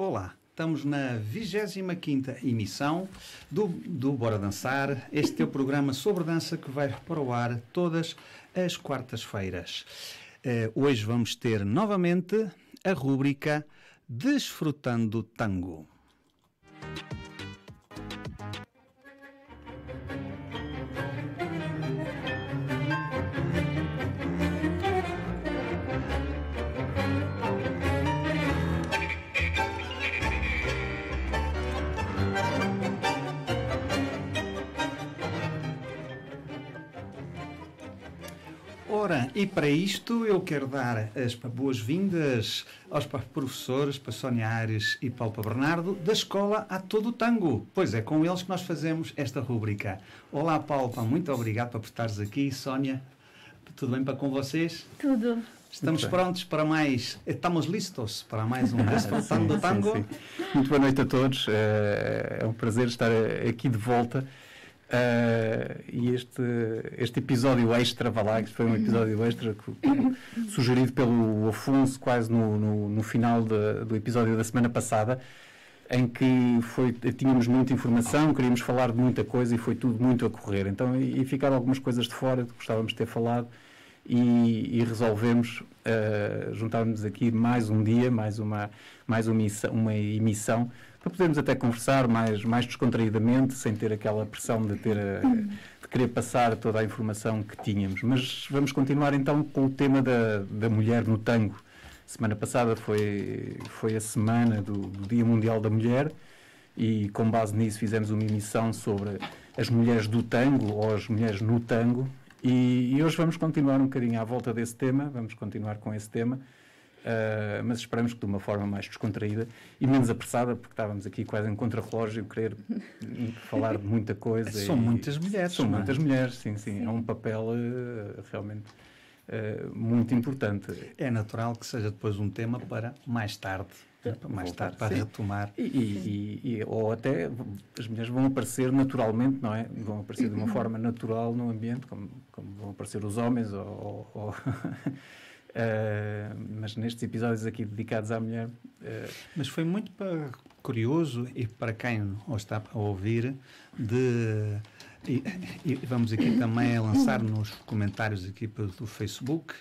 Olá, estamos na 25 emissão do, do Bora Dançar. Este é o programa sobre dança que vai para o ar todas as quartas-feiras. Uh, hoje vamos ter novamente a rúbrica Desfrutando Tango. Para isto eu quero dar as boas-vindas aos professores, para Sónia Ares e Paulo Bernardo, da Escola a Todo o Tango. Pois é, com eles que nós fazemos esta rúbrica. Olá, Paulo, muito obrigado por estares aqui. Sónia, tudo bem para com vocês? Tudo. Estamos prontos para mais, estamos listos para mais um Desfrutando sim, Tango. Sim, sim. Muito boa noite a todos, é um prazer estar aqui de volta. Uh, e este, este episódio extra, vá lá, que foi um episódio extra que, sugerido pelo Afonso quase no, no, no final de, do episódio da semana passada, em que foi, tínhamos muita informação, queríamos falar de muita coisa e foi tudo muito a correr. Então, e, e ficaram algumas coisas de fora que gostávamos de ter falado e, e resolvemos uh, juntar-nos aqui mais um dia, mais uma, mais uma, uma emissão para podermos até conversar mais, mais descontraídamente, sem ter aquela pressão de, ter, de querer passar toda a informação que tínhamos. Mas vamos continuar então com o tema da, da mulher no tango. Semana passada foi, foi a semana do, do Dia Mundial da Mulher e com base nisso fizemos uma emissão sobre as mulheres do tango ou as mulheres no tango e, e hoje vamos continuar um bocadinho à volta desse tema, vamos continuar com esse tema Uh, mas esperamos que de uma forma mais descontraída e menos apressada, porque estávamos aqui quase em contrarrelógio, querer falar de muita coisa. São e, muitas mulheres. São é? muitas mulheres, sim, sim, sim, É um papel uh, realmente uh, muito importante. É natural que seja depois um tema para mais tarde. Para mais tarde, para sim. retomar. E, e, e, ou até as mulheres vão aparecer naturalmente, não é? Vão aparecer de uma forma natural no ambiente, como, como vão aparecer os homens ou, ou Uh, mas nestes episódios aqui dedicados à mulher. Uh... Mas foi muito para, curioso e para quem está a ouvir, de. E, e vamos aqui também lançar nos comentários aqui do Facebook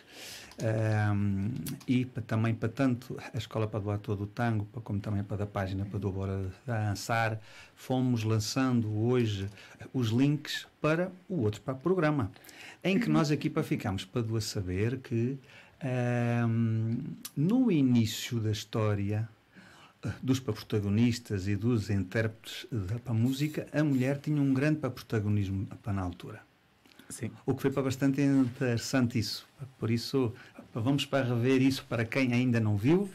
um, eh, e para, também para tanto a Escola para do Ator do Tango como também para a página para do Bora Dançar fomos lançando hoje os links para o outro para o programa em que nós aqui para ficamos para do a saber que um, no início da história eh, dos protagonistas e dos intérpretes da música, a mulher tinha um grande protagonismo para na altura. Sim. O que foi para bastante interessante isso. Por isso, vamos para rever isso para quem ainda não viu,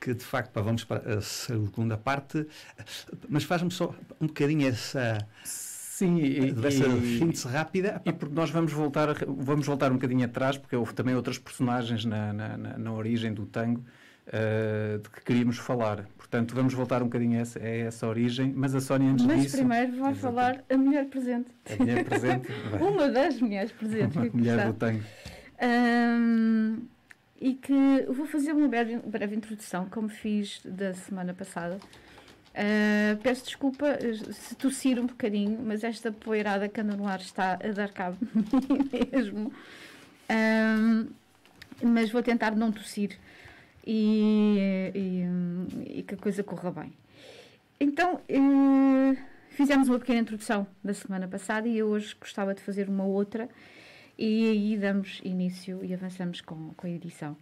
que de facto vamos para a segunda parte, mas faz-me só um bocadinho essa Sim, e, dessa e, síntese rápida. E porque nós vamos voltar, vamos voltar um bocadinho atrás, porque houve também outras personagens na, na, na, na origem do tango uh, de que queríamos falar. Portanto, vamos voltar um bocadinho a essa, a essa origem, mas a Sónia antes mas disso... Mas primeiro vai falar a mulher presente. A mulher presente. Uma das mulheres presentes. Uma mulher do tango. Um, e que vou fazer uma breve, breve introdução, como fiz da semana passada. Uh, peço desculpa se tossir um bocadinho, mas esta poeirada que anda no ar está a dar cabo mesmo. Uh, mas vou tentar não tossir e, e, e, que a coisa corra bem. Então, uh, fizemos uma pequena introdução da semana passada e eu hoje gostava de fazer uma outra e aí damos início e avançamos com, com a edição.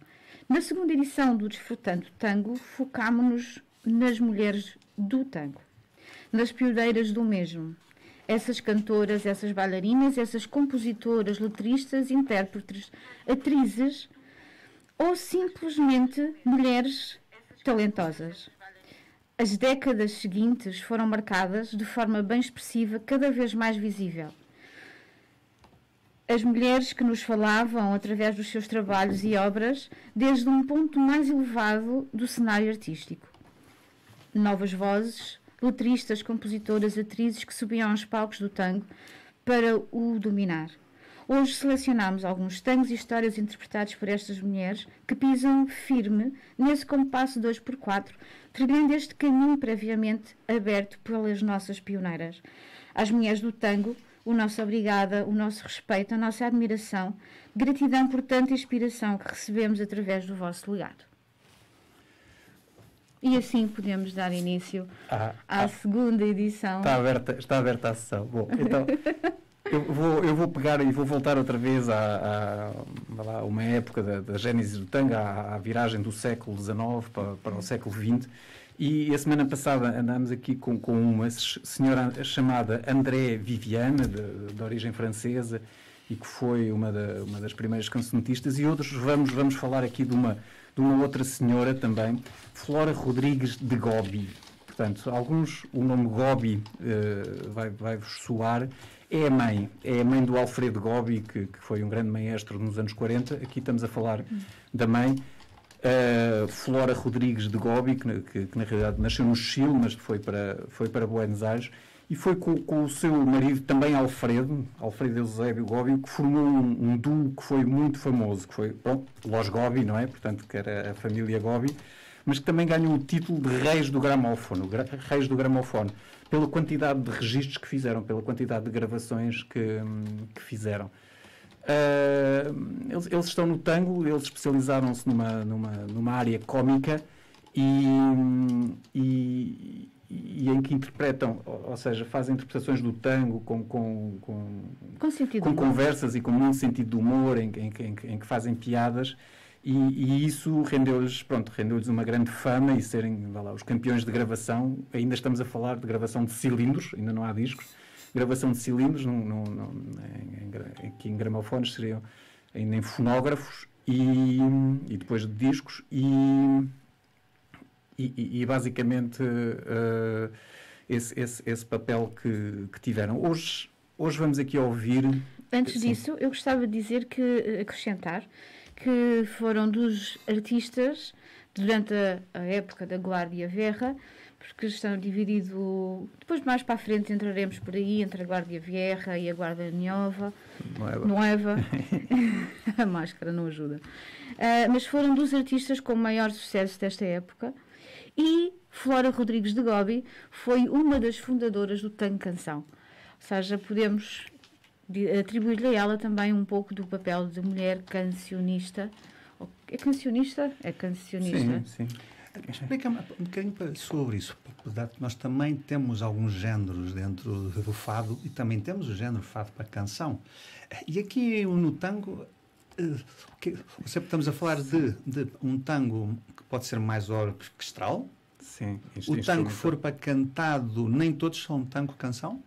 Na segunda edição do Desfrutando Tango, focámonos nas mulheres do tango, nas pioneiras do mesmo. Essas cantoras, essas bailarinas, essas compositoras, letristas, intérpretes, atrizes ou simplesmente mulheres talentosas. As décadas seguintes foram marcadas de forma bem expressiva, cada vez mais visível. As mulheres que nos falavam através dos seus trabalhos e obras desde um ponto mais elevado do cenário artístico novas vozes, letristas, compositoras, atrizes que subiam aos palcos do tango para o dominar. Hoje selecionamos alguns tangos e histórias interpretados por estas mulheres que pisam firme nesse compasso 2x4, trilhando este caminho previamente aberto pelas nossas pioneiras. Às mulheres do tango, o nosso obrigada, o nosso respeito, a nossa admiração, gratidão por tanta inspiração que recebemos através do vosso legado. E assim podemos dar início ah, à ah, segunda edição. Está aberta, está aberta a sessão. Bom, então eu vou, eu vou pegar e vou voltar outra vez a, uma época da, da gênese do tango, à, à, viragem do século XIX para, para o século XX. E a semana passada andámos aqui com, com uma senhora chamada André Viviane, de, de origem francesa, e que foi uma, da, uma das primeiras cancionistas, e outros vamos, vamos falar aqui de uma, de uma outra senhora também, Flora Rodrigues de Gobi. Portanto, alguns, o nome Gobi uh, vai-vos vai soar, é a mãe, é a mãe do Alfredo Gobi, que, que, foi um grande maestro nos anos 40. Aqui estamos a falar da mãe. Uh, Flora Rodrigues de Gobi, que, que, que, na realidade nasceu no Chile, mas foi para, foi para Buenos Aires, e foi com, com o seu marido, também Alfredo, Alfredo Eusébio Gobi, que formou um, um, duo que foi muito famoso, que foi, pronto, Los Gobi, não é? Portanto, que era a família Gobi, mas que também ganhou o título de Reis do Gramófono, Reis do Gramófono pela quantidade de registros que fizeram, pela quantidade de gravações que, que fizeram. Uh, eles, eles, estão no tango, eles especializaram-se numa, numa, numa área cómica e, e, e, em que interpretam, ou seja, fazem interpretações do tango com, com, com, com, com conversas e com muito sentido de humor, em, em, em, em que fazem piadas. E, e, isso rendeu-lhes pronto rendeu-lhes uma grande fama e serem lá, os campeões de gravação ainda estamos a falar de gravação de cilindros ainda não há discos gravação de cilindros num, num, num, em, aqui em gramofones seriam ainda em fonógrafos e, e depois de discos e, e, e basicamente uh, esse, esse, esse, papel que, que tiveram. Hoje hoje vamos aqui ouvir antes sim. disso eu gostava de dizer que acrescentar que foram dos artistas durante a, época da Guardia Verra, porque estão dividido depois mais para a frente entraremos por aí entre a Guardia Vieja e a Guardia Nova. Nueva a máscara não ajuda. Uh, mas foram dos artistas com maior sucesso desta época e Flora Rodrigues de Gobi foi uma das fundadoras do Tango Canção ou seja, podemos atribuir-lhe a ela também um pouco do papel de mulher cancionista. É cancionista? É cancionista. Sim, sim. Explica-me um bocadinho sobre isso. Nós também temos alguns géneros dentro do fado e também temos o género fado para canção. E aqui no tango, eh, sempre estamos a falar de, de um tango pode ser mais orquestral. Sim. O tango for para cantado, nem todos são tango canção?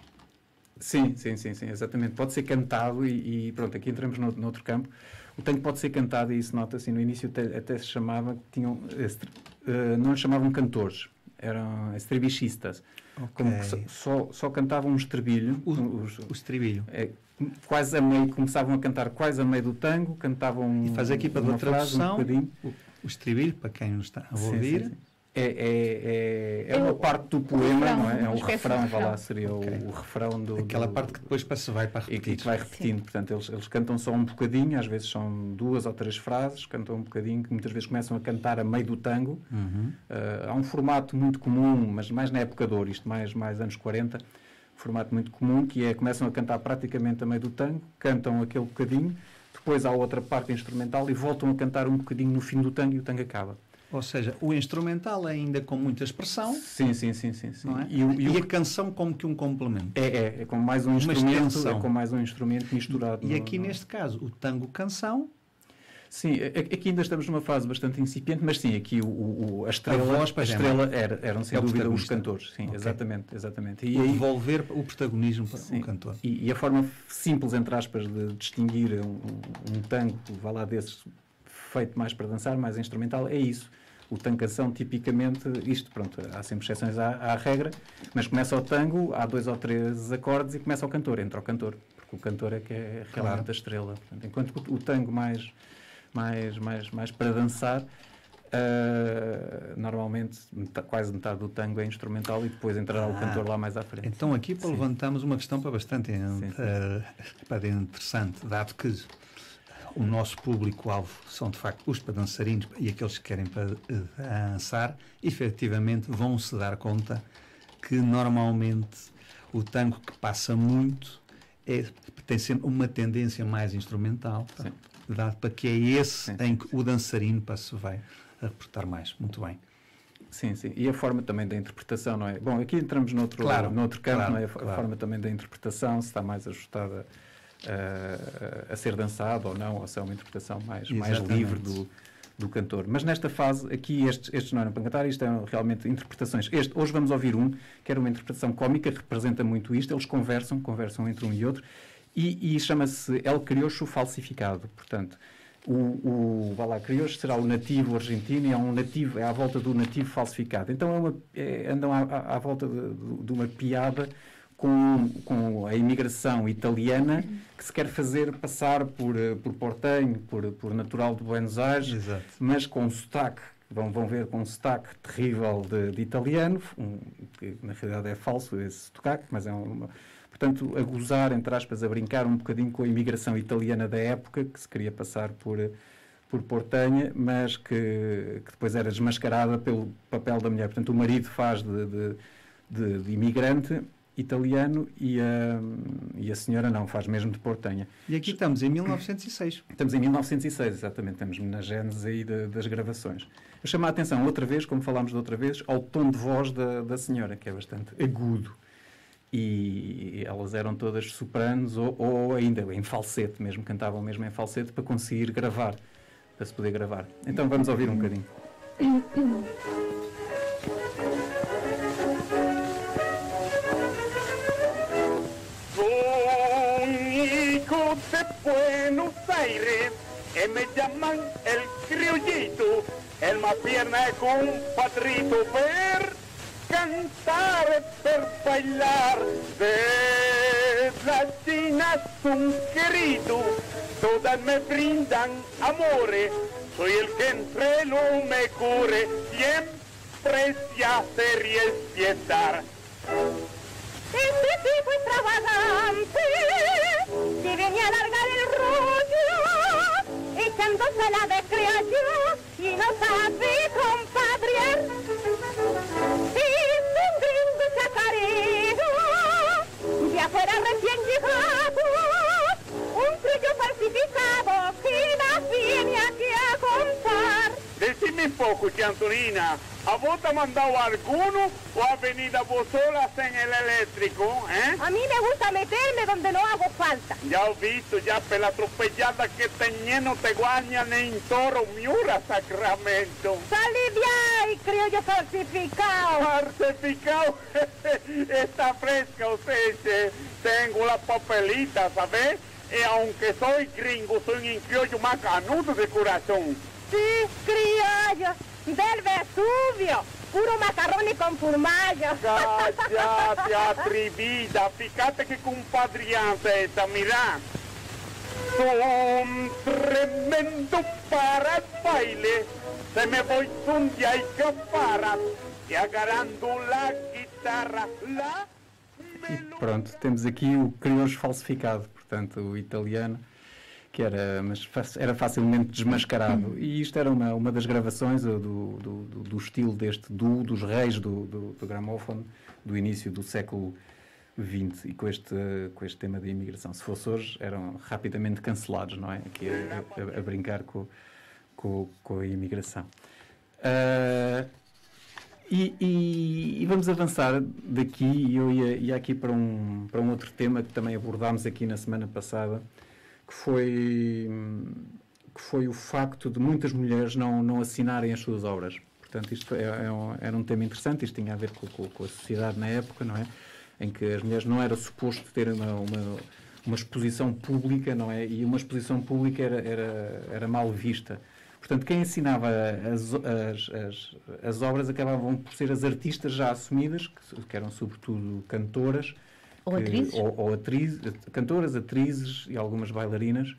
Sim, sim, sim, sim, exatamente. Pode ser cantado e, e pronto, aqui entramos no, noutro campo. O tango pode ser cantado e isso nota-se, no início até, até, se chamava, tinham, uh, não chamavam cantores, eram estribichistas. Okay. Como só, só cantavam um estribilho. O, os, o estribilho. É, quase a meio, começavam a cantar quase a meio do tango, cantavam. E faz aqui para a tradução um o, o estribilho, para quem nos está a ouvir. Sim, sim, sim é, é, é, é, uma parte do poema, refrão, não é? É o refrão, vá lá, seria okay. o, o, refrão do. Aquela do, parte que depois se vai para repetir. E que vai repetindo. Sim. Portanto, eles, eles cantam só um bocadinho, às vezes são duas ou três frases, cantam um bocadinho, que muitas vezes começam a cantar a meio do tango. Uhum. Uh, há um formato muito comum, mas mais na época de ouro, isto mais, mais anos 40, formato muito comum, que é começam a cantar praticamente a meio do tango, cantam aquele bocadinho, depois há outra parte instrumental e voltam a cantar um bocadinho no fim do tango e o tango acaba. Ou seja, o instrumental é ainda com muita expressão. Sim, sim, sim, sim. sim. É? E, o, e, e, a canção como que um complemento. É, é, é como mais um instrumento, é com mais um instrumento misturado. E no, aqui no... neste caso, o tango canção. Sim, aqui ainda estamos numa fase bastante incipiente, mas sim, aqui o, o a estrela, a, voz, a estrela era, eram sem é dúvida os cantores. Sim, okay. exatamente, exatamente. E aí, devolver o protagonismo para sim, o cantor. E, e, a forma simples, entre aspas, de distinguir um, um tango, vá lá desses, feito mais para dançar, mais instrumental, é isso o tancação, tipicamente, isto, pronto, há sempre exceções à, à, regra, mas começa o tango, há dois ou três acordes e começa o cantor, entra o cantor, porque o cantor é que é realmente claro. a estrela. Portanto, enquanto o, o tango mais, mais, mais, mais para dançar, Uh, normalmente, metade, quase metade do tango é instrumental e depois entrará ah, o cantor lá mais à frente. Então aqui Sim. levantamos uma questão para bastante sim, sim. Uh, para interessante, dado que o nosso público-alvo são de facto os para dançarinos e aqueles que querem para dançar, efetivamente vão se dar conta que normalmente o tango que passa muito é, tem sempre uma tendência mais instrumental, tá? Dado para que é esse sim. em que o dançarino se vai reportar mais. Muito bem. Sim, sim. E a forma também da interpretação, não é? Bom, aqui entramos noutro, claro, noutro campo, claro, não é? A claro. forma também da interpretação, se está mais ajustada uh, a ser dançada ou não, ou se é uma interpretação mais, mais livre do, do cantor. Mas nesta fase, aqui estes, estes não eram para cantar, isto eram realmente interpretações. Este, hoje vamos ouvir um, que era uma interpretação cómica, representa muito isto, eles conversam, conversam entre um e outro, e, e chama-se El Criocho Falsificado. Portanto, o, o Valá Crioulo será o nativo argentino e é um nativo, é à volta do nativo falsificado. Então é uma, é, andam à, à, volta de, de, uma piada com, com a imigração italiana que se quer fazer passar por, por portenho, por, por natural de Buenos Aires, Exato. mas com um sotaque, vão, vão ver com um sotaque terrível de, de italiano, um, que na realidade é falso esse sotaque, mas é uma portanto, a gozar, entre aspas, a brincar um bocadinho com a imigração italiana da época, que se queria passar por, por Portanha, mas que, que depois era desmascarada pelo papel da mulher. Portanto, o marido faz de, de, de, de imigrante italiano e a, e a senhora não, faz mesmo de Portanha. E aqui estamos em 1906. Estamos em 1906, exatamente, estamos na gênese aí de, das gravações. Eu chamo a atenção outra vez, como falámos da outra vez, ao tom de voz da, da senhora, que é bastante agudo e elas eram todas sopranos ou, ou, ainda em falsete mesmo, cantavam mesmo em falsete para conseguir gravar, para se poder gravar. Então vamos ouvir um bocadinho. de Buenos Aires e me llaman el criollito, el más pierna compadrito, ver cantar per bailar. De las chinas un querido todas me brindan amores soy el que entre lo me cure siempre se hace riespietar este tipo extravagante que venía a alargar el rollo echándose la de criollo y no sabe compadre afuera recién llegado, un trillo falsificado que Un poco, Antonina, ¿a vos te ha mandado alguno o has venido vos solas en el eléctrico? Eh? A mí me gusta meterme donde no hago falta. Ya he visto, ya por la atropellada que teniendo te guañan en toro, miura, sacramento. Salí de ahí, creo yo falsificado. Falsificado, está fresca usted, tengo la papelita, ¿sabes? Y aunque soy gringo, soy un criollo más canudo de corazón. Sí, criollo, del Vesubio, puro macarrone con formaggio. Cállate, atrevida, fíjate que compadrianza esta, mira. Son tremendo para el baile, se me voy un día y para, y agarrando la guitarra, la... E pronto, temos aqui o crioulo falsificado, portanto, o italiano que era, mas era facilmente desmascarado. E isto era uma, uma das gravações do, do, do, do estilo deste duo dos reis do, do, do gramófono do início do século XX e com este, com este tema da imigração. Se fosse hoje, eram rapidamente cancelados, não é? Aqui a, a, a brincar com, com, com, a imigração. Uh, e, e, e, vamos avançar daqui, e eu ia, ia aqui para um, para um outro tema que também abordámos aqui na semana passada, que foi, que foi o facto de muitas mulheres não, não assinarem as suas obras. Portanto, isto é, é um, era um tema interessante, isto tinha a ver com, com, com, a sociedade na época, não é? Em que as mulheres não era suposto ter uma, uma, uma exposição pública, não é? E uma exposição pública era, era, era mal vista. Portanto, quem assinava as, as, as, as, obras acabavam por ser as artistas já assumidas, que, que eram sobretudo cantoras, ou atrizes? Ou, ou atriz, cantoras, atrizes e algumas bailarinas.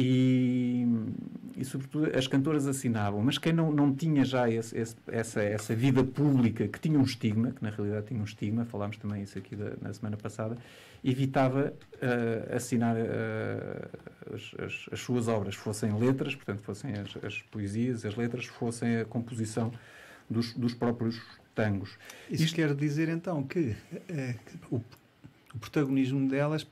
E, e, sobretudo, as cantoras assinavam. Mas quem não, não tinha já esse, esse, essa, essa vida pública, que tinha um estigma, que na realidade tinha um estigma, falámos também isso aqui da, na semana passada, evitava uh, assinar uh, as, as, as, suas obras, fossem letras, portanto, fossem as, as, poesias, as letras, fossem a composição dos, dos próprios tangos. Isso Isto quer dizer, então, que, o, o protagonismo delas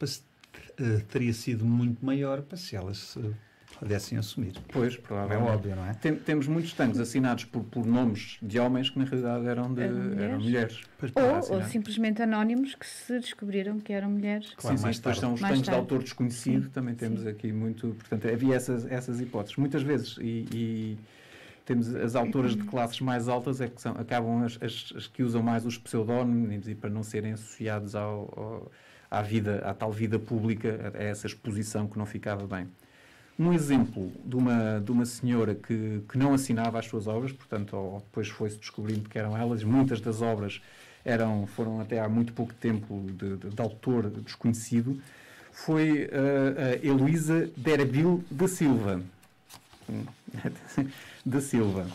teria sido muito maior para se elas se pudessem assumir. Pois, provavelmente. É óbvio, não é? Tem, temos muitos tangos assinados por, por, nomes de homens que na realidade eram, de, mulheres. eram mulheres. Ou, ou, simplesmente anónimos que se descobriram que eram mulheres. Claro, sim, sim, depois são os tangos de autor desconhecido, sim, também temos sim. aqui muito. Portanto, havia essas, essas hipóteses. Muitas vezes, e, e temos as autoras de classes mais altas é que são, acabam as, as, as que usam mais os pseudónimos e para não serem associados ao, ao à vida, à tal vida pública, a essa exposição que não ficava bem. Um exemplo de uma, de uma senhora que, que não assinava as suas obras, portanto, ou, depois foi-se descobrindo que eram elas, muitas das obras eram, foram até há muito pouco tempo de, de, de autor desconhecido, foi uh, a Heloísa Derbil da Silva. Da Silva.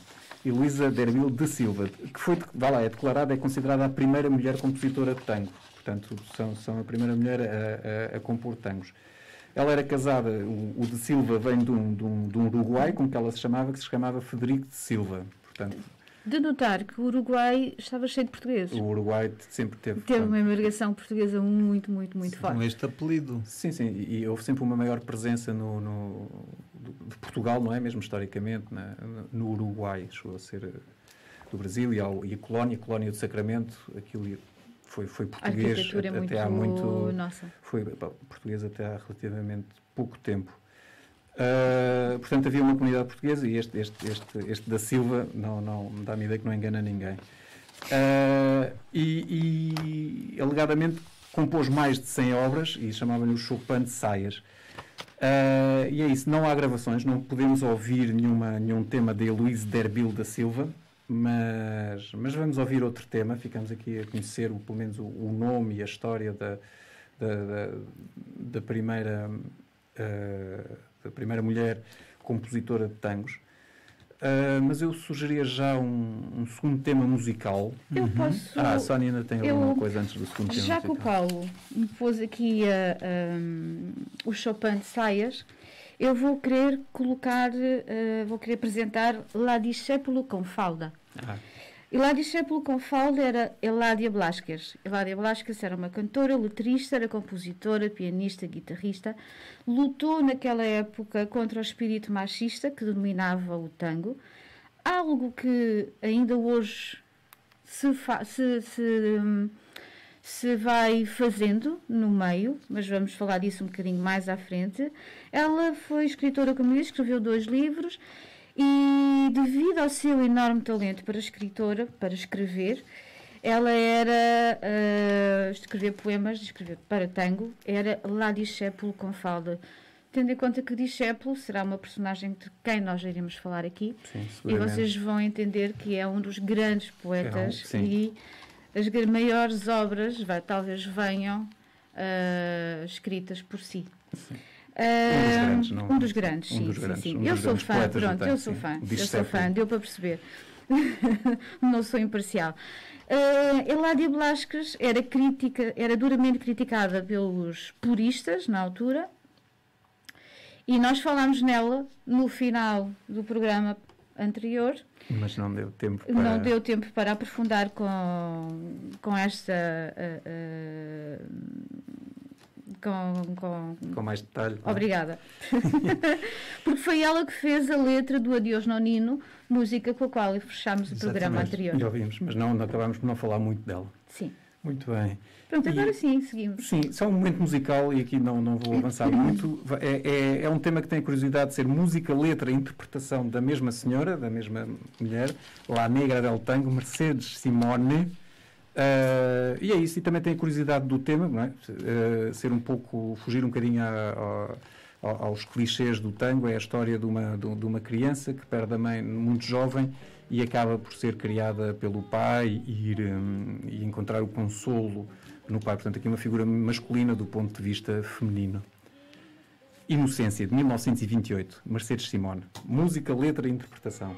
Heloísa Derbil da Silva, que foi, vá lá, é declarada, é considerada a primeira mulher compositora de tango. Portanto, são, são a primeira mulher a, a, a compor tangos. Ela era casada, o, o de Silva vem de um, de, um, de um Uruguai, como que ela se chamava, que se chamava Federico de Silva. Portanto, de notar que o Uruguai estava cheio de portugueses. O Uruguai sempre teve. Teve uma imigração portuguesa muito, muito, muito forte. Com este apelido. Sim, sim. E houve sempre uma maior presença no, no de Portugal, não é? Mesmo historicamente, na, no Uruguai. Chegou a ser eh, do Brasil e, ao, e a colónia, a colónia do Sacramento, aquilo foi, foi português até, é muito há muito. Nossa. Foi português até há relativamente pouco tempo. Uh, portanto, havia uma comunidade portuguesa e este, este, este, este da Silva não, não dá-me ideia que não engana ninguém. Uh, e, e, alegadamente, compôs mais de 100 obras e chamava-lhe o Chopin de Saias. Uh, e é isso, não há gravações, não podemos ouvir nenhuma, nenhum tema de Luís Derbil da Silva, mas, mas vamos ouvir outro tema. Ficamos aqui a conhecer pelo menos o, o nome e a história da, da, da, da primeira, uh, da primeira mulher compositora de tangos. Uh, mas eu sugeria já um, um, segundo tema musical. Eu uhum. posso. Ah, a Sónia ainda tem eu, alguma coisa antes do segundo tema já musical. Já que o Paulo me pôs aqui uh, um, o Chopin de Saias, eu vou querer colocar, uh, vou querer apresentar La Discépolo com Falda. Ah. Hilária Discépolo com falda era Eládia Blasquez. Eládia Blasquez era uma cantora, letrista, era compositora, pianista, guitarrista. Lutou naquela época contra o espírito machista que dominava o tango. Algo que ainda hoje se, se, se, se vai fazendo no meio, mas vamos falar disso um bocadinho mais à frente. Ela foi escritora, como disse, escreveu dois livros e devido ao seu enorme talento para escritora, para escrever, ela era uh, escrever poemas, escrever para tango, era lá discípulo com falda. Tendo em conta que discípulo será uma personagem de quem nós iremos falar aqui, sim, e vocês vão entender que é um dos grandes poetas é um, e as maiores obras vai, talvez venham uh, escritas por si. Sim. Um dos grandes, sim. Um dos grandes, sim, sim. eu sou fã, pronto, eu sou fã. Eu sou fã, deu para perceber. não sou imparcial. Uh, Eládia Blasques era, crítica, era duramente criticada pelos puristas na altura e nós falámos nela no final do programa anterior. Mas não deu tempo para... Não deu tempo para aprofundar com, com esta uh, uh, com, com, com mais detalhe. É? Obrigada. Porque foi ela que fez a letra do Adeus Nonino, música com a qual fechámos o programa anterior. Já ouvimos, mas não, acabámos por não falar muito dela. Sim. Muito bem. Pronto, agora e, sim, seguimos. Sim, só um momento musical e aqui não, não vou avançar muito. É, é, é, um tema que tem a curiosidade de ser música, letra e interpretação da mesma senhora, da mesma mulher, La Negra del Tango, Mercedes Simone. Uh, e é isso, e também tem a curiosidade do tema, é? Uh, ser um pouco, fugir um bocadinho a, a, aos clichês do tango, é a história de uma, de, uma criança que perde a mãe muito jovem e acaba por ser criada pelo pai e, ir, um, e encontrar o consolo no pai. Portanto, aqui uma figura masculina do ponto de vista feminino. Inocência, de 1928, Mercedes Simone. Música, letra e interpretação.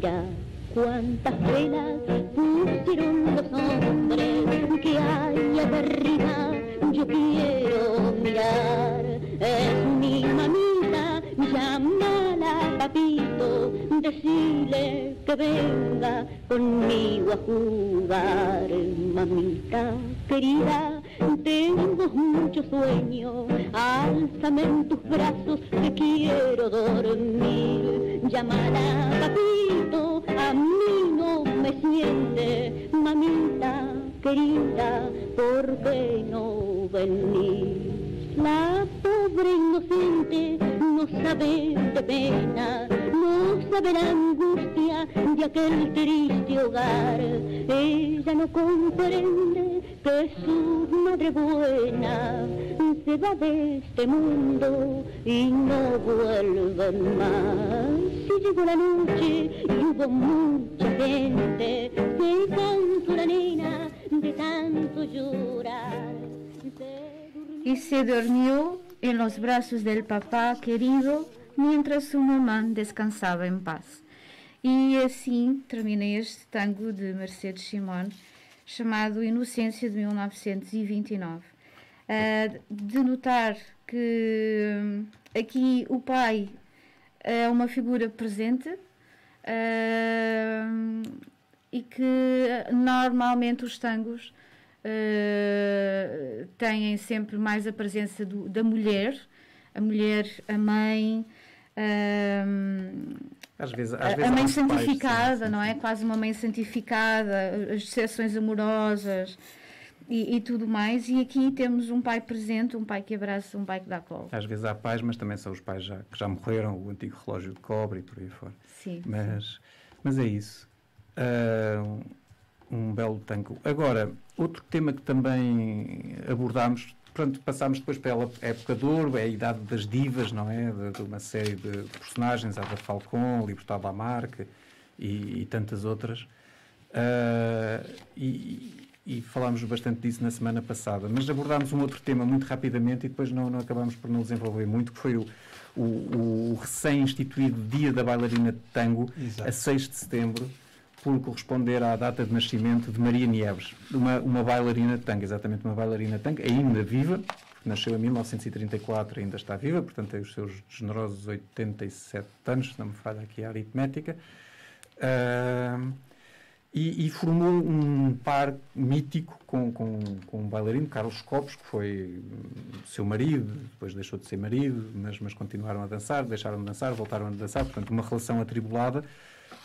Mira cuántas velas pusieron los hombres que hay arriba. Yo quiero mirar, es mi mamita, llámala papito, decirle que venga conmigo a jugar, mamita querida. Tengo mucho sueño, álzame en tus brazos, que quiero dormir. Llámala papito, a mí no me siente, mamita querida, ¿por qué no venir? La pobre inocente no sabe de pena, no sabe la angustia de aquel triste hogar. Ella no comprende que su madre buena se va de este mundo y no vuelve más. Si llegó la noche y hubo mucha gente, se cansó la nena de tanto llorar. Y se durmió en los brazos del papá querido mientras su mamá descansava em paz. E assim termina este tango de Mercedes Simone, chamado Inocência de 1929. Uh, de notar que hum, aqui o pai é uma figura presente uh, e que normalmente os tangos uh, têm sempre mais a presença do, da mulher, a mulher, a mãe. Uh, às vezes, às vezes a mãe santificada, pais, não é? Quase uma mãe santificada, as decepções amorosas e, e, tudo mais. E aqui temos um pai presente, um pai que abraça, um pai que dá colo. Às vezes há pais, mas também são os pais já, que já morreram, o antigo relógio de cobre e por aí fora. Sim. Mas, sim. mas é isso. Uh, um belo tango. Agora, outro tema que também abordámos, pronto, passámos depois pela época de ouro, é a idade das divas, não é? De, de uma série de, personagens, a da Falcon, Libertad Lamarque e, e tantas outras. Uh, e, e, falámos bastante disso na semana passada, mas abordámos um outro tema muito rapidamente e depois não, não acabámos por não desenvolver muito, que foi o, o, o recém-instituído Dia da Bailarina de Tango, Exato. a 6 de setembro, por corresponder à data de nascimento de Maria Nieves, uma, uma bailarina de tango, exatamente uma bailarina de tango, ainda viva, nasceu em 1934 ainda está viva, portanto tem os seus generosos 87 anos, se não me falha aqui a aritmética, uh, e, e, formou um par mítico com, com, com um bailarino, Carlos Copos, que foi seu marido, depois deixou de ser marido, mas, mas continuaram a dançar, deixaram de dançar, voltaram a dançar, portanto uma relação atribulada,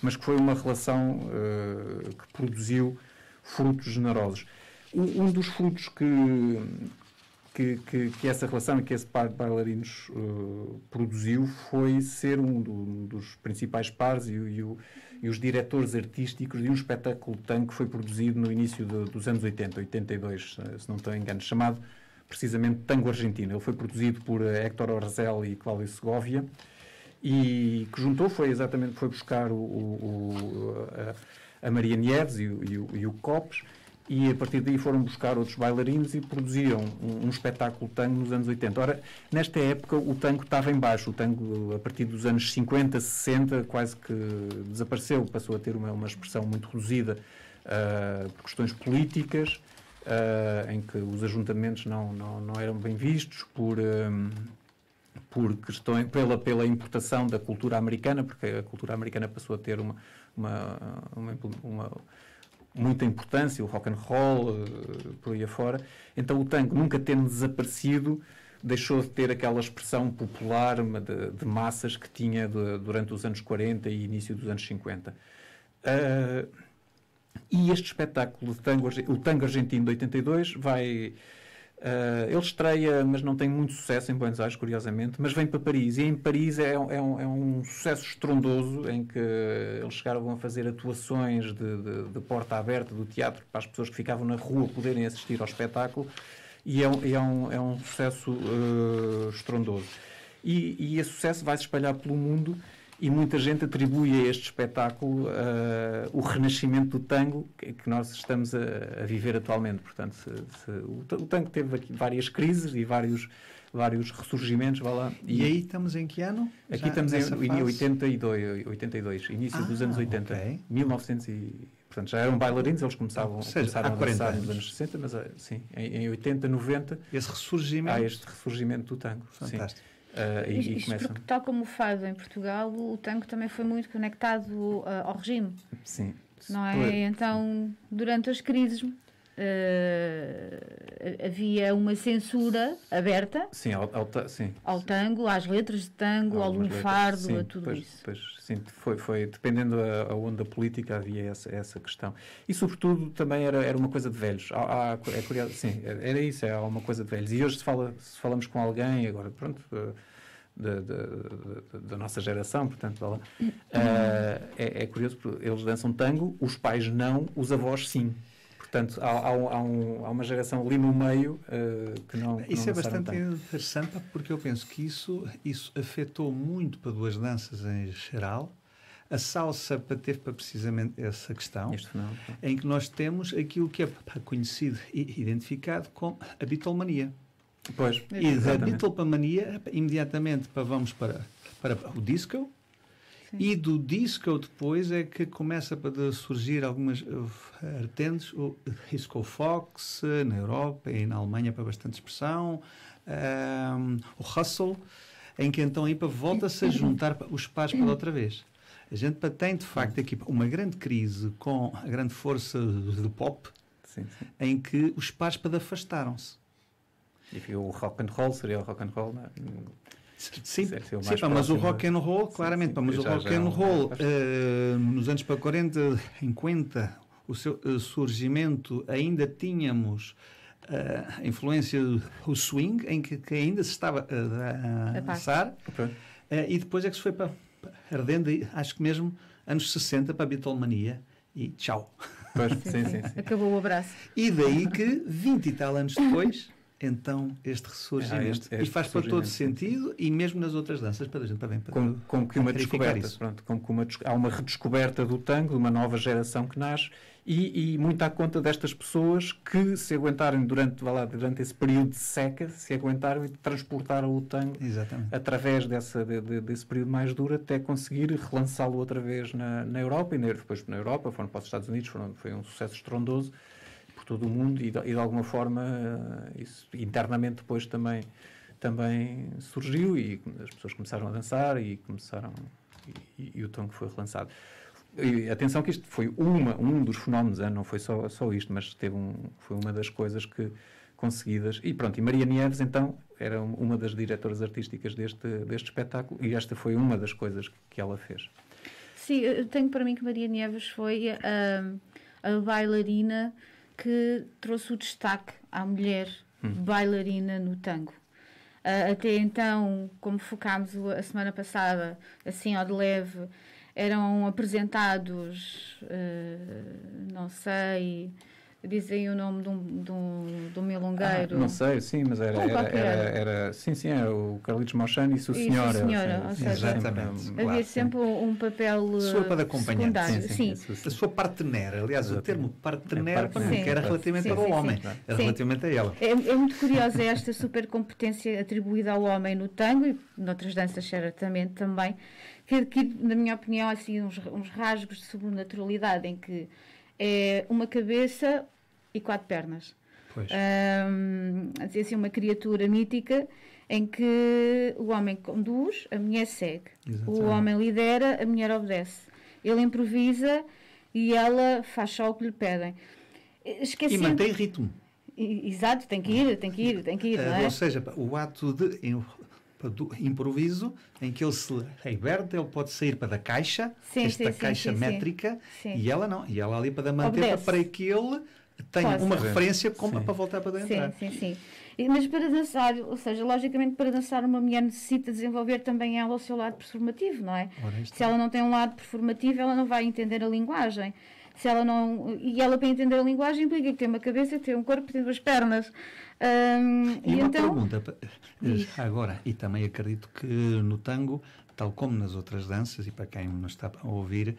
mas que foi uma relação uh, que produziu frutos generosos. Um, um dos frutos que, que, que, que, essa relação e que esse par de bailarinos uh, produziu foi ser um, do, um, dos principais pares e, e, o, e, os diretores artísticos de um espetáculo tango que foi produzido no início de, dos anos 80, 82, se não estou engano, chamado precisamente Tango Argentino. Ele foi produzido por Héctor Orzel e Cláudio Segovia e que juntou foi exatamente foi buscar o, o, a, a, Maria Nieves e o, e, e o Copes e a partir daí foram buscar outros bailarinos e produziram um, um, espetáculo tango nos anos 80. Ora, nesta época o tango estava em baixo, o tango a partir dos anos 50, 60 quase que desapareceu, passou a ter uma, uma expressão muito reduzida uh, por questões políticas, uh, em que os ajuntamentos não, não, não eram bem vistos, por, um, por questões, pela, pela importação da cultura americana, porque a cultura americana passou a ter uma, uma, uma, uma muita importância, o rock and roll, uh, por aí afora. Então o tango, nunca tendo desaparecido, deixou de ter aquela expressão popular de, de massas que tinha de, durante os anos 40 e início dos anos 50. Uh, e este espetáculo, de tango, o Tango Argentino de 82, vai. Uh, ele estreia, mas não tem muito sucesso em Buenos Aires, curiosamente, mas vem para Paris. E em Paris é, é, um, é um, sucesso estrondoso, em que eles chegaram a fazer atuações de, de, de, porta aberta do teatro para as pessoas que ficavam na rua poderem assistir ao espetáculo. E é é um, é um sucesso uh, estrondoso. E, e esse sucesso vai se espalhar pelo mundo e muita gente atribui a este espetáculo uh, o renascimento do tango que, nós estamos a, a, viver atualmente. Portanto, se, se, o, o, tango teve várias crises e vários, vários ressurgimentos. Vá lá. E, e aí estamos em que ano? Aqui Já estamos em, em 82, 82, início ah, dos anos 80. Okay. 1900 e, portanto, já eram bailarinos, eles começavam, seja, começaram a dançar nos anos 60, mas ah, sim, em, em 80, 90... Esse ressurgimento... Há este ressurgimento do tango. Fantástico. Sim. Uh, e, Isto porque, tal como o fado em Portugal, o tango também foi muito conectado uh, ao regime. Sim. Não é? Então, durante as crises, uh, havia uma censura aberta sim, ao, ao, sim, ao tango, às letras de tango, ao lunfardo, sim, a tudo pois, isso. Pois, sim, foi, foi, dependendo a, a onda política, havia essa, essa questão. E, sobretudo, também era, era uma coisa de velhos. Há, há, é curioso, sim, era isso, é uma coisa de velhos. E hoje, se, fala, se falamos com alguém, agora, pronto. Da, da, da, nossa geração, portanto, uh, é, é, curioso porque eles dançam tango, os pais não, os avós sim. Portanto, há, há, há, um, há uma geração ali no meio uh, que não. Que isso não é bastante tanto. interessante porque eu penso que isso, isso afetou muito para duas danças em geral. A salsa teve para precisamente essa questão, não, em que nós temos aquilo que é conhecido e identificado como a bitolmania. Pois, e da Beatlemania, imediatamente para, vamos para, para o disco. Sim. E do disco depois é que começa a surgir algumas vertentes, o disco fox na Europa e na Alemanha para bastante expressão, um, o hustle, em que então aí volta-se a juntar os pares para outra vez. A gente tem de facto aqui uma grande crise com a grande força do pop, sim, sim. em que os pares para afastaram-se. E o rock and roll seria o rock and roll, não é? Sim, sim pá, mas o rock and roll, claramente, sim, sim, mas o rock and roll uh, nos anos para 40, 50, o seu uh, surgimento, ainda tínhamos uh, a influência do swing, em que, que ainda se estava a dançar, okay. e depois é que se foi para, para ardendo, acho que mesmo anos 60, para a Beatlemania, e tchau. Pois, sim, sim, Acabou o abraço. E daí que, 20 e tal anos depois então este ressurgimento. Ah, este, este e faz para todo sentido e mesmo nas outras danças, para a gente também. Para, como, como que uma descoberta, pronto, como que uma, há uma redescoberta do tango, de uma nova geração que nasce e, e muito à conta destas pessoas que se aguentarem durante, lá, durante esse período de seca, se aguentaram e transportaram o tango Exatamente. através dessa, de, de, desse período mais duro até conseguir relançá-lo outra vez na, na Europa e depois na Europa, foram para os Estados Unidos, foram, foi um sucesso estrondoso todo o mundo e de, e de alguma forma uh, isso internamente depois também também surgiu e as pessoas começaram a dançar e começaram e, e o tango foi relançado. E, atenção que isto foi uma um dos fenómenos, não foi só só isto, mas teve um, foi uma das coisas que conseguidas. E pronto, e Maria Nieves então era uma das diretoras artísticas deste deste espetáculo e esta foi uma das coisas que ela fez. Sim, eu tenho para mim que Maria Nieves foi a, a bailarina que trouxe o destaque à mulher hum. bailarina no tango. Uh, até então, como focámos a semana passada, assim ao de leve, eram apresentados, uh, não sei, dizem o nome de um, de um, de um milongueiro. Ah, não sei, sim, mas era, era, era, era, Sim, sim, era o Carlitos Mochano e Sua Senhora. senhora ou seja, Exatamente. Havia claro, sempre sim. um papel Sua para acompanhar. Sim, sim, sim. A sua partener, aliás, o termo partener, é que era relativamente ao homem, era relativamente a ela. É, é muito curiosa esta super competência atribuída ao homem no tango e noutras danças certamente também, que, que na minha opinião, assim, uns, uns rasgos de sobrenaturalidade em que é uma cabeça e quatro pernas. Pois. Ahm, assim, assim, uma criatura mítica em que o homem conduz, a mulher segue. O Exatamente. homem lidera, a mulher obedece. Ele improvisa e ela faz só o que lhe pedem. Esqueci. E mantém ritmo. Exato, tem que ir, tem que ir, tem que ir, não Eh, é? Ou seja, o ato de improviso em que ele se liberta, ele pode sair para da caixa, Sim, esta sim, caixa sim, métrica, e ela não. E ela ali para manter para que ele tenha Possa. uma referência como Sim. para voltar para dentro. Sim, sim, sim. E- Mas para dançar, ou seja, logicamente para dançar uma mulher necessita desenvolver também ela o seu lado performativo, não é? Se ela não tem um lado performativo, ela não vai entender a linguagem. Se ela não, e ela para entender a linguagem implica que tem uma cabeça, tem um corpo, tem duas pernas. Hum, E, e uma então, pergunta Diz. agora, e também acredito que no tango, tal como nas outras danças, e para quem nos está a ouvir,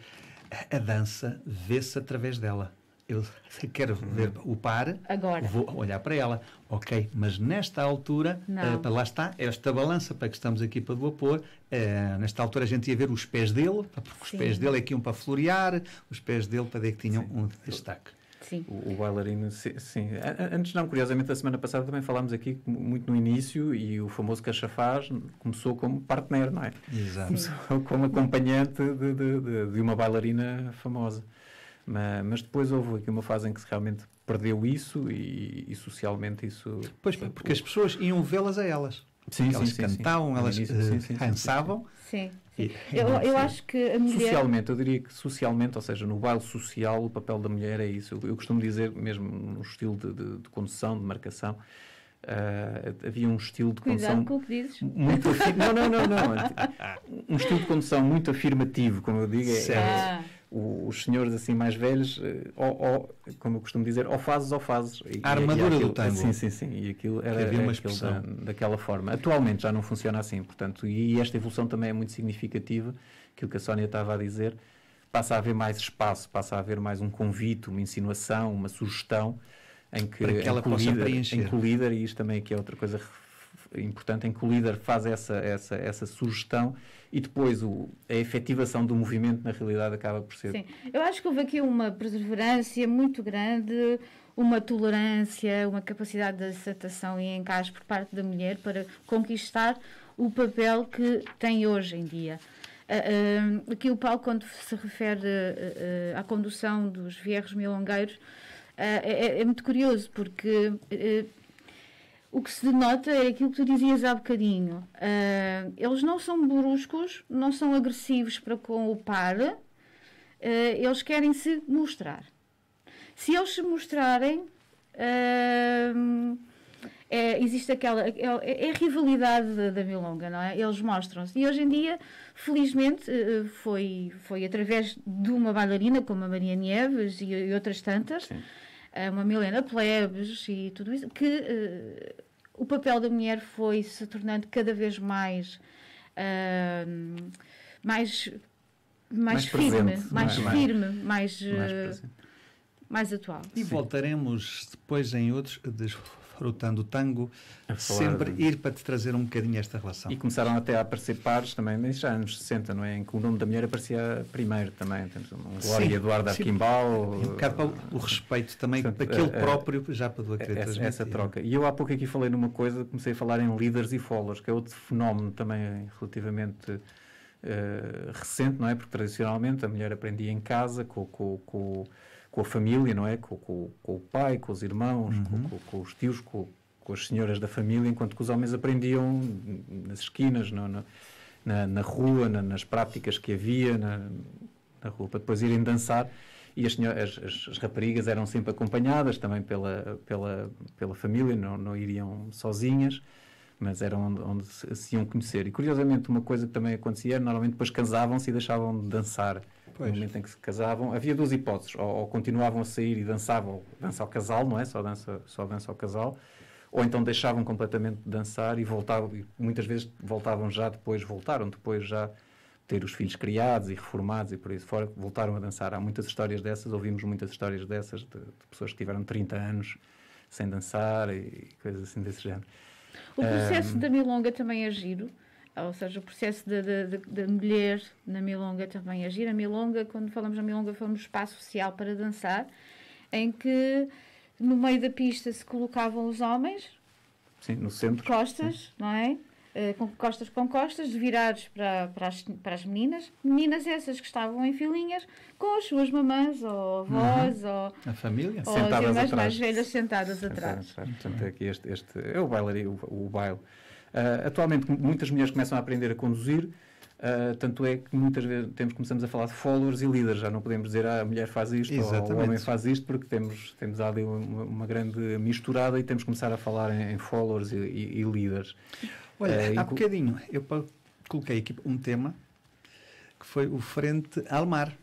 a- a dança vê-se através dela. Eu quero ver o par, Agora. vou olhar para ela. Ok, mas nesta altura, Não. para lá está, esta balança para que estamos aqui para vapor. eh, nesta altura a gente ia ver os pés dele, porque os Sim. pés dele aqui iam para florear, os pés dele para ver que tinham um destaque. sim. O, o bailarino, si- sim. A- Antes não, curiosamente, a semana passada também falámos aqui mu- muito no início e o famoso cachafaz começou como partner, não é? Exato. Começou como acompanhante de, de- de- de uma bailarina famosa. Mas, mas depois houve aqui uma fase em que se realmente perdeu isso e, e socialmente isso... Pois, porque as pessoas iam vê-las a elas. Sim, elas sim, sim, sim. cantavam, No elas início, eh, sim, sim, sim, sim, dançavam. Sim. Sim. Eu, eu acho que a mulher. Socialmente, eu diria que socialmente, ou seja, no baile social, o papel da mulher é isso. Eu, eu costumo dizer, mesmo no estilo de, de- de condução, de marcação, ah, havia um estilo de Cuidado condução com o que dizes. muito afir... não, não, não, não. Um estilo de condução muito afirmativo, como eu digo. é- Certo. Ah, o- os senhores assim mais velhos, eh, ou, ou, como eu costumo dizer, ou fazes ou fazes. E- A armadura do aquilo- tango. Sim, sim, sim. E aquilo era, havia uma expressão. da- daquela forma. Atualmente já não funciona assim, portanto, e esta evolução também é muito significativa, aquilo que a Sónia estava a dizer. Passa a haver mais espaço, passa a haver mais um convite, uma insinuação, uma sugestão em que, Para que em ela o possa líder- preencher. Em que o líder, e isto também aqui é outra coisa importante, em que o líder faz essa, essa, essa sugestão e depois o, a efetivação do movimento na realidade acaba por ser sim. Eu acho que houve aqui uma perseverança muito grande, uma tolerância, uma capacidade de aceitação e encaixe por parte da mulher para conquistar o papel que tem hoje em dia. Ah, aqui o Paulo, quando se refere ah, à condução dos vierros milongueiros, ah, é, é muito curioso, porque o que se denota é aquilo que tu dizias há bocadinho. Ah, eles não são bruscos, não são agressivos para com o par, ah, eles querem se mostrar. Se eles se mostrarem, ah, é, existe aquela. É, é a rivalidade da, da Milonga, não é? Eles mostram-se. E hoje em dia, felizmente, foi, foi através de uma bailarina como a Maria Nieves e, e outras tantas, Sim. Uma Milena Plebes e tudo isso, que eh, o papel da mulher foi se tornando cada vez mais. ah, mais mais, Mais firme, presente, mais, mais- firme, mais, mais eh, mais atual. E voltaremos depois em outros, desfrutando o tango, sempre de- ir para te trazer um bocadinho esta relação. E começaram até a aparecer pares também, já anos 60, não é? Em que o nome da mulher aparecia primeiro também. Temos um Glória Sim, Eduardo sim. Arquimbau. E um bocado para o- respeito também Portanto, daquele eh, próprio, já para do querer essa, essa troca. E eu há pouco aqui falei numa coisa, comecei a falar em líderes e followers, que é outro fenómeno também relativamente eh, recente, não é? Porque tradicionalmente a mulher aprendia em casa, com, com, com, com a família, não é? Com, com, com o pai, com os irmãos, com, com, com os tios, com, as senhoras da família, enquanto que os homens aprendiam nas esquinas, no- na, na rua, na- nas práticas que havia na, na rua, para depois irem dançar. E as, senhor- as- as- as raparigas eram sempre acompanhadas também pela, pela, pela família, não, não iriam sozinhas, mas eram onde, onde se, se iam conhecer. E curiosamente, uma coisa que também acontecia era normalmente depois casavam-se e deixavam de dançar. Pois. No momento em que se casavam, havia duas hipóteses: ou, ou continuavam a sair e dançavam, dança ao casal, não é? Só dança, só dança ao casal, ou então deixavam completamente de dançar e voltavam, e muitas vezes voltavam já depois, voltaram depois já ter os filhos criados e reformados e por isso fora, voltaram a dançar. Há muitas histórias dessas, ouvimos muitas histórias dessas, de, de pessoas que tiveram 30 anos sem dançar e coisas assim desse género. O processo da milonga também é giro. ou seja, o processo da mulher na milonga também agir. A milonga, quando falamos na milonga, falamos espaço social para dançar, em que no meio da pista se colocavam os homens, Sim, no centro. costas, Sim. não é? Uh, com costas com costas, virados para, para, as, para as meninas. Meninas essas que estavam em filinhas com as suas mamãs ou avós uhum. ou a família ou sentadas as irmãs atrás. mais velhas sentadas, sentadas atrás. atrás. Portanto, aqui este, este é o baile, o, o baile. Uh, atualmente, muitas mulheres começam a aprender a conduzir, uh, tanto é que muitas vezes temos, começamos a falar de followers e líderes. Já não podemos dizer ah, a mulher faz isto Exatamente. ou o homem faz isto, porque temos, temos ali uma, uma grande misturada e temos que começar a falar em, em followers e, e, e líderes. Olha, uh, há bocadinho eu coloquei aqui um tema que foi o Frente Almar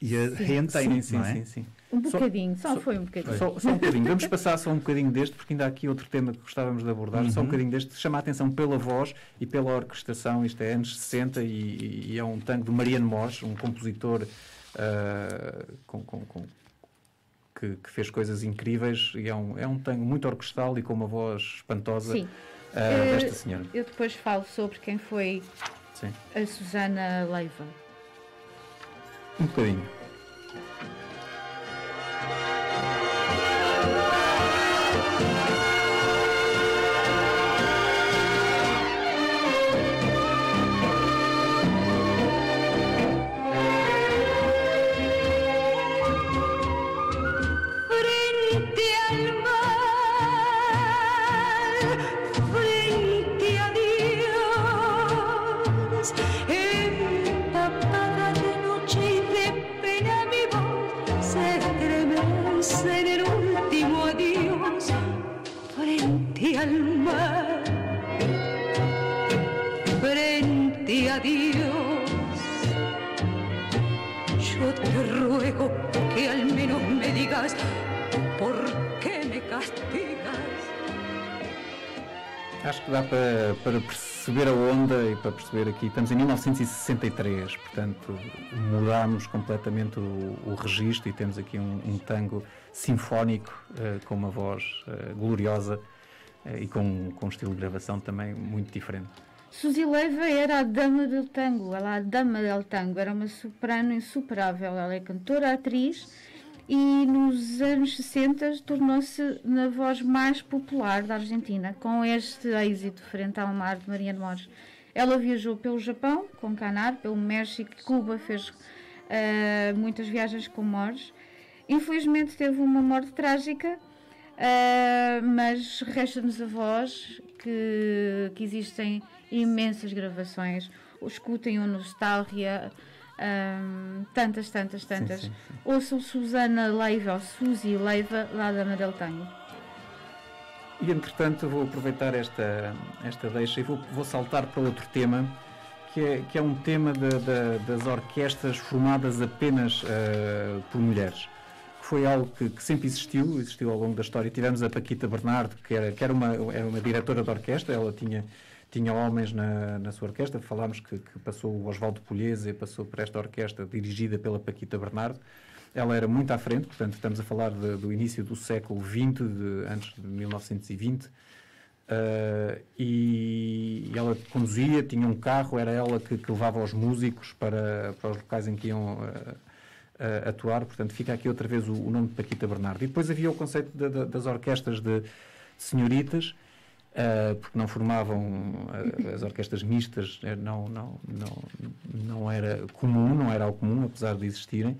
e a Reentém, sim, é? sim, sim. Um bocadinho, só, só, foi um bocadinho. Só, só, um bocadinho. Vamos passar só um bocadinho deste, porque ainda há aqui outro tema que gostávamos de abordar. Uhum. Só um uhum. bocadinho deste. Chama a atenção pela voz e pela orquestração. Isto é anos 60 e, e é um tango de Mariano Mors, um compositor uh, com, com, com que, que, fez coisas incríveis. E é um, é um tango muito orquestral e com uma voz espantosa uh, desta senhora. Eu depois falo sobre quem foi Sim. a Susana Leiva. Um bocadinho. Acho perceber aqui. Estamos em 1963, portanto mudámos completamente o, o registro e temos aqui um, um tango sinfónico uh, com uma voz uh, gloriosa uh, e com, com um estilo de gravação também muito diferente. Suzy Leiva era a dama do tango, ela a dama del tango, era uma soprano insuperável. Ela é cantora, atriz e nos anos 60 tornou-se na voz mais popular da Argentina, com este êxito frente ao mar de Maria de Mores. Ela viajou pelo Japão, com Canar, pelo México Cuba, fez uh, muitas viagens com Mores. Infelizmente teve uma morte trágica, uh, mas resta-nos a voz que, que existem imensas gravações. Escutem o Nostalgia, um, tantas, tantas, tantas. Sim, sim, sim. Ouçam Susana Leiva ou Suzy Leiva lá da Tango. E entretanto vou aproveitar esta, esta deixa e vou, vou saltar para outro tema que é, que é um tema de, de, das orquestras formadas apenas uh, por mulheres. Foi algo que, que, sempre existiu, existiu ao longo da história. Tivemos a Paquita Bernardo, que era, que era, uma, era uma diretora de orquestra, ela tinha tinha homens na, na sua orquestra. Falámos que, que passou o Oswaldo Polhese, passou por esta orquestra dirigida pela Paquita Bernardo. Ela era muito à frente, portanto, estamos a falar de, do início do século XX, de, antes de 1920. Uh, e, e, ela conduzia, tinha um carro, era ela que, que levava os músicos para, para os locais em que iam uh, uh, atuar. Portanto, fica aqui outra vez o, o, nome de Paquita Bernardo. E depois havia o conceito de, de, das orquestras de senhoritas, porque não formavam as orquestras mistas, eh, não, não, não, não era comum, não era algo comum, apesar de existirem.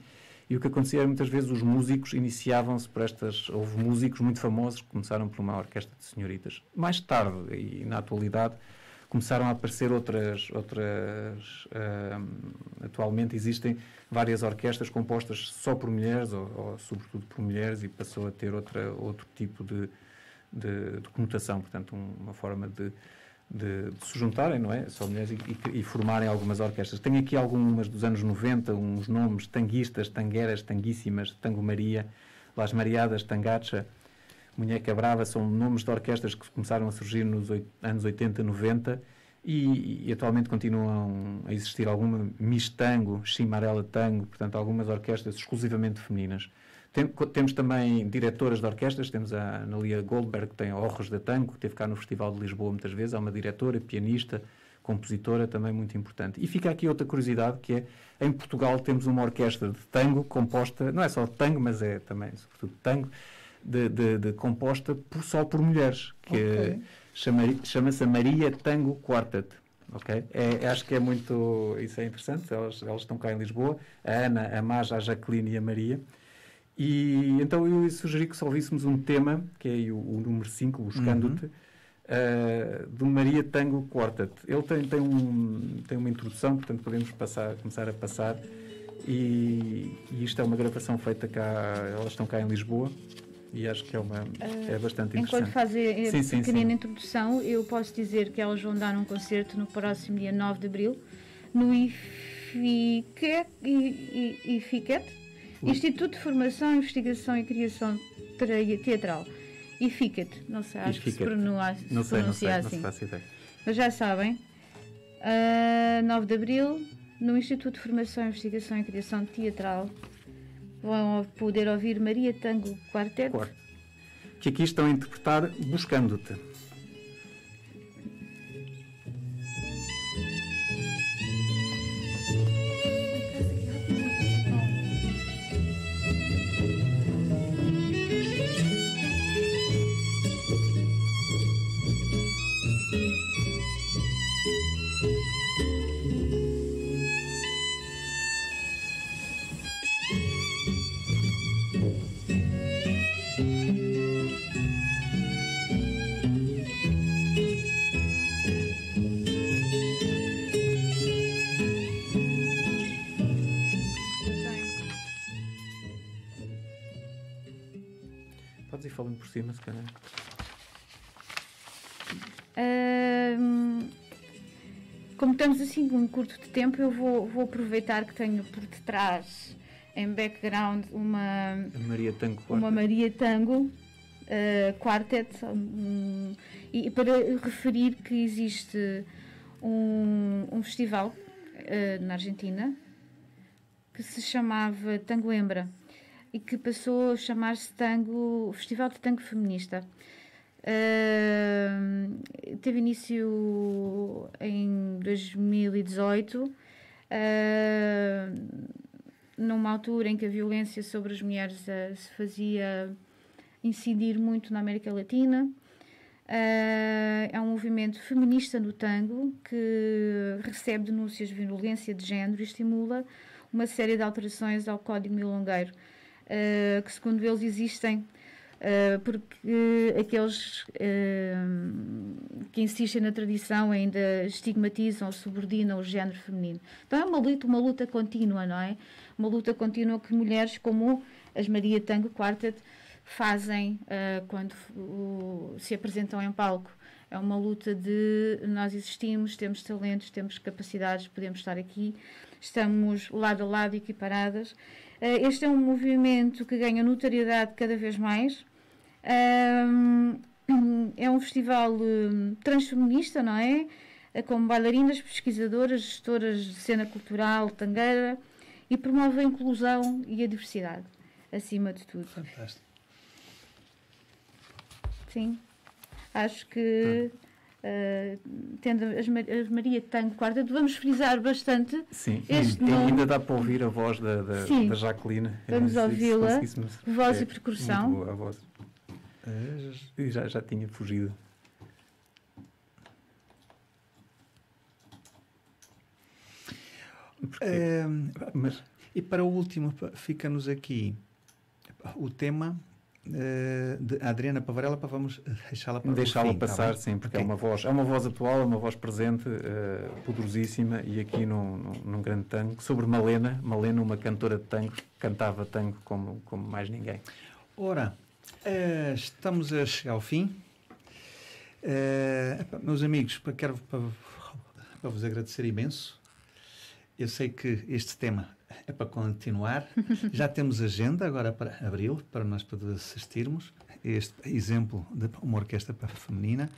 E o que acontecia era muitas vezes os músicos iniciavam-se por estas. Houve músicos muito famosos que começaram por uma orquestra de senhoritas. Mais tarde, e na atualidade, começaram a aparecer outras. outras uh, atualmente existem várias orquestras compostas só por mulheres, ou, ou sobretudo por mulheres, e passou a ter outra, outro tipo de de, de conotação, portanto, um, uma forma de, de, de, se juntarem, não é? Só mulheres e, e, formarem algumas orquestras. Tenho aqui algumas dos anos 90, uns nomes tanguistas, tangueras, tanguíssimas, Tango Maria, Las Mariadas, Tangacha, Munheca Brava, são nomes de orquestras que começaram a surgir nos anos 80, 90 e, e, atualmente continuam a existir alguma Miss Tango, Chimarela Tango, portanto, algumas orquestras exclusivamente femininas. Tem, temos também diretoras de orquestras, temos a Analia Goldberg, que tem Horros da Tango, que esteve cá no Festival de Lisboa muitas vezes, é uma diretora, pianista, compositora também muito importante. E fica aqui outra curiosidade que é em Portugal temos uma orquestra de tango composta, não é só de tango, mas é também sobretudo tango, de, de, de composta por, só por mulheres, que Ok. chama- chama-se a Maria Tango Quartet. ok? É, acho que é muito. Isso é interessante. Elas, elas estão cá em Lisboa. A Ana, a Maja, a Jacqueline e a Maria. E então eu sugeri que só ouvíssemos um tema, que é o, o número 5, Buscando-te, eh, do Maria Tango Quartet. Ele tem, tem, um, tem uma introdução, portanto podemos passar, começar a passar. E, e isto é uma gravação feita cá, elas estão cá em Lisboa e acho que é, uma, é bastante Enquanto interessante. fazem a Sim, sim, pequenina sim. introdução, eu posso dizer que elas vão dar um concerto no próximo dia 9 de abril no IFICET Instituto de Formação, Investigação e Criação Tra- Teatral. IFICET, não sei, acho que se se Não sei, não sei, pronuncia não se assim. faço ideia. Mas já sabem, a 9 de Abril, no Instituto de Formação, Investigação e Criação Teatral, vão poder ouvir Maria Tango Quartet. Quarto. Que aqui estão a interpretar Buscando-te. Cima, se calhar. Como estamos assim com um curto de tempo, eu vou, vou aproveitar que tenho por detrás, em background, uma, A Maria Tango Quartet. uma Maria Tango uh, Quartet um, e para referir que existe um, um festival uh, na Argentina que se chamava Tango Embra e que passou a chamar-se Tango Festival de Tango Feminista. Uh, teve início em 2018 uh, numa altura em que a violência sobre as mulheres eh, se fazia incidir muito na América Latina. Eh, é um movimento feminista no tango que recebe denúncias de violência de género e estimula uma série de alterações ao Código Milongueiro, eh, que segundo eles existem Uh, porque aqueles uh, que insistem na tradição ainda estigmatizam subordinam o género feminino. Então é uma luta, uma luta contínua, não é? Uma luta contínua que mulheres como as Maria Tango Quartet fazem quando uh, se apresentam em palco. É uma luta de nós existimos, temos talentos, temos capacidades, podemos estar aqui, estamos lado a lado, equiparadas. Este é um movimento que ganha notoriedade cada vez mais. É um festival transfeminista, não é? Com bailarinas, pesquisadoras, gestoras de cena cultural, tangueira e promove a inclusão e a diversidade, acima de tudo. Fantástico. Sim, acho que uh, tendo as, as Maria Tango Quarta, vamos frisar bastante. Sim, este e, nome. ainda dá para ouvir a voz da, da, Sim. da Jacqueline. Vamos ouvi-la. Voz e é percussão. muito boa a voz. E já, já tinha fugido. Porque- Eh, mas e para o último, fica-nos aqui o tema eh, de Adriana Pavarela, para vamos deixá-la para deixá-la tá passar, bem? sim, porque Ok. é uma voz, é uma voz atual, é uma voz presente, eh, poderosíssima, e aqui num, num, num grande tango, sobre Malena, Malena, uma cantora de tango, cantava tango como, como mais ninguém. Ora, eh, estamos a chegar ao fim. Meus amigos, quero para, para vos agradecer imenso. Eu sei que este tema é para continuar. Já temos agenda agora para abril, para nós poder assistirmos este exemplo de uma orquestra para feminina.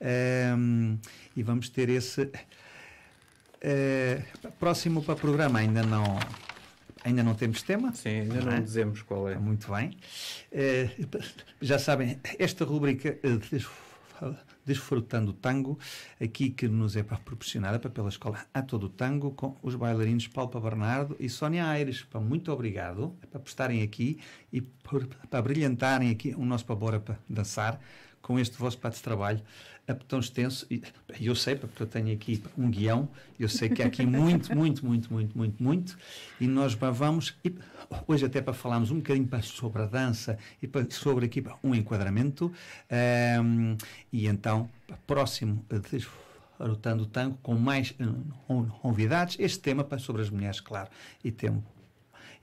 Ehm, e vamos ter esse eh, próximo para o programa. Ainda não, ainda não temos tema. Sim, ainda Não não é? dizemos qual é. Muito bem. Eh, já sabem, esta rubrica eh, Desfrutando Tango, aqui que nos é proporcionada pela Escola A Todo Tango, com os bailarinos Paulo Bernardo e Sónia Aires. Muito obrigado para estarem aqui e por, para brilhantarem aqui o nosso Pabora para dançar com este vosso pato de trabalho tão extenso. E eu sei, porque eu tenho aqui um guião, eu sei que há aqui muito, muito, muito, muito, muito, muito, e nós vamos, e hoje até para falarmos um bocadinho sobre a dança e sobre aqui um enquadramento, um, e então, próximo Desfrutando o Tango, com mais novidades, este tema para sobre as mulheres, claro, e tempo.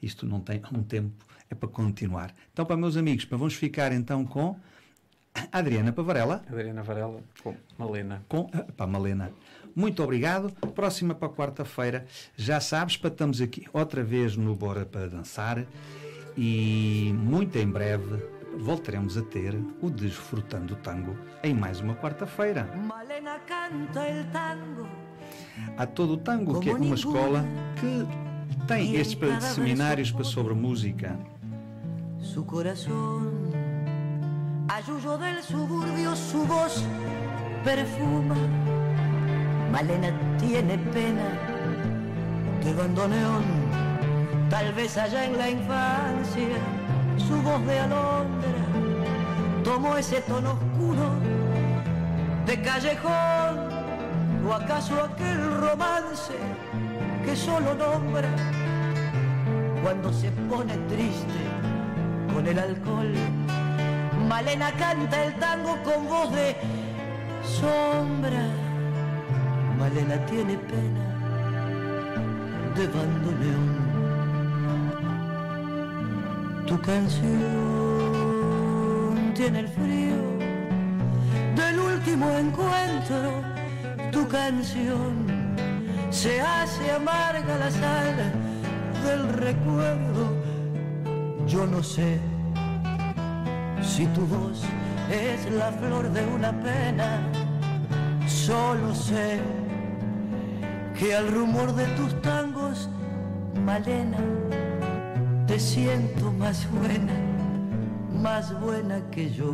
Isto não tem um tempo, é para continuar. Então, para meus amigos, para vamos ficar então com Adriana Pavarela. Adriana Varela com Malena. Com, eh, pá, Malena. Muito obrigado. Próxima para quarta-feira. Já sabes, para estamos aqui outra vez no Bora para Dançar e muito em breve voltaremos a ter o Desfrutando o Tango em mais uma quarta-feira. Malena canta el tango. Há todo o tango, que é uma escola que tem estes seminários para sobre música. Su corazón Ayuyo del suburbio su voz perfuma. Malena tiene pena de bandoneón. Tal vez allá en la infancia su voz de alondra tomó ese tono oscuro de callejón. ¿O acaso aquel romance que solo nombra cuando se pone triste con el alcohol? Malena canta el tango con voz de sombra. Malena tiene pena de bandoneón. Tu canción tiene el frío del último encuentro. Tu canción se hace amarga la sal del recuerdo. Yo no sé si tu voz es la flor de una pena, solo sé que al rumor de tus tangos, Malena, te siento más buena, más buena que yo.